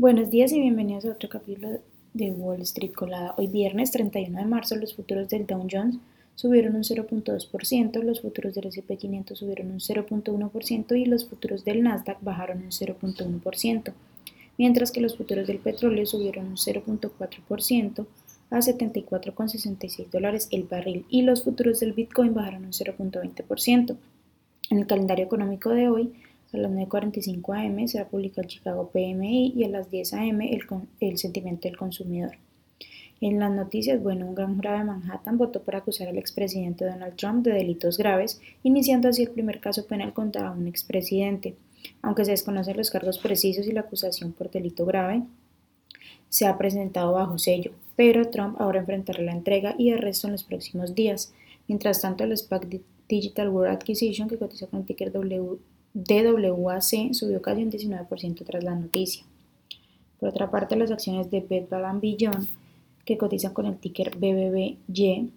Buenos días y bienvenidos a otro capítulo de Wall Street Colada. Hoy viernes 31 de marzo los futuros del Dow Jones subieron un 0.2%, los futuros del S&P 500 subieron un 0.1% y los futuros del Nasdaq bajaron un 0.1%, mientras que los futuros del petróleo subieron un 0.4% a 74,66 dólares el barril y los futuros del Bitcoin bajaron un 0.20%. En el calendario económico de hoy, a las 9.45 am será publicado el Chicago PMI y a las 10 am el, el sentimiento del consumidor. En las noticias, bueno, un gran jurado de Manhattan votó para acusar al expresidente Donald Trump de delitos graves, iniciando así el primer caso penal contra un expresidente. Aunque se desconocen los cargos precisos y la acusación por delito grave, se ha presentado bajo sello, pero Trump ahora enfrentará la entrega y arresto en los próximos días. Mientras tanto, el SPAC Digital World Acquisition, que cotiza con el ticker w DWAC subió casi un 19% tras la noticia. Por otra parte, las acciones de Bed Bath Beyond, que cotizan con el ticker BBBY,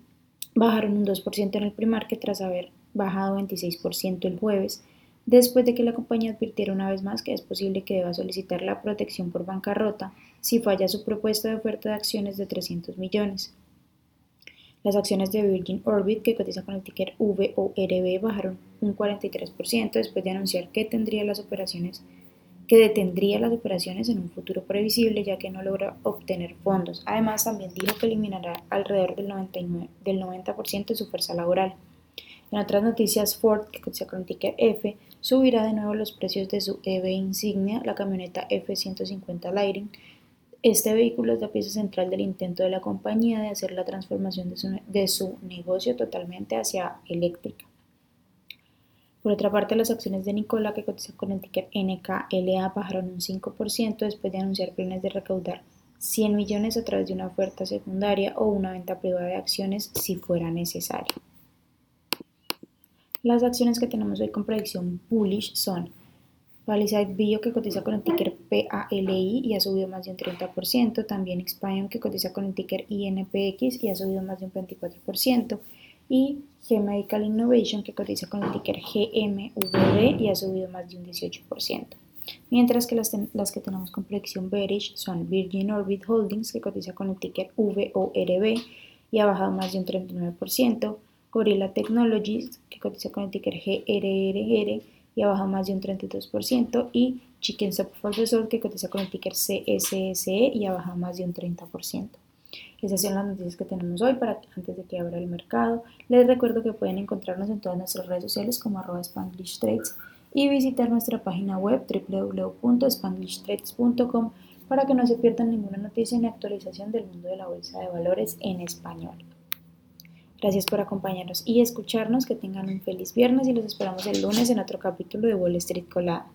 bajaron un 2% en el pre-market tras haber bajado 26% el jueves, después de que la compañía advirtiera una vez más que es posible que deba solicitar la protección por bancarrota si falla su propuesta de oferta de acciones de 300 millones. Las acciones de Virgin Orbit, que cotiza con el ticker VORB, bajaron un 43% después de anunciar que detendría las operaciones en un futuro previsible ya que no logra obtener fondos. Además, también dijo que eliminará alrededor del, 99, del 90% de su fuerza laboral. En otras noticias, Ford, que cotiza con el ticker F, subirá de nuevo los precios de su EV insignia, la camioneta F-150 Lightning, este vehículo es la pieza central del intento de la compañía de hacer la transformación de su, negocio totalmente hacia eléctrica. Por otra parte, las acciones de Nicola, que cotiza con el ticker NKLA, bajaron un 5% después de anunciar planes de recaudar 100 millones a través de una oferta secundaria o una venta privada de acciones si fuera necesario. Las acciones que tenemos hoy con predicción bullish son Palisade Bio que cotiza con el ticker PALI y ha subido más de un 30%, también Expion que cotiza con el ticker INPX y ha subido más de un 24%, y G Medical Innovation que cotiza con el ticker GMVD y ha subido más de un 18%. Mientras que las, que tenemos con predicción bearish son Virgin Orbit Holdings que cotiza con el ticker VORB y ha bajado más de un 39%, Gorilla Technologies que cotiza con el ticker GRRR y ha bajado más de un 32%, y Chicken Soup for the Soul, que cotiza con el ticker CSSE y ha bajado más de un 30%. Esas son las noticias que tenemos hoy para antes de que abra el mercado. Les recuerdo que pueden encontrarnos en todas nuestras redes sociales como arroba Spanglish Trades y visitar nuestra página web www.spanglishtrades.com para que no se pierdan ninguna noticia ni actualización del mundo de la bolsa de valores en español. Gracias por acompañarnos y escucharnos. Que tengan un feliz viernes y los esperamos el lunes en otro capítulo de Wall Street Colada.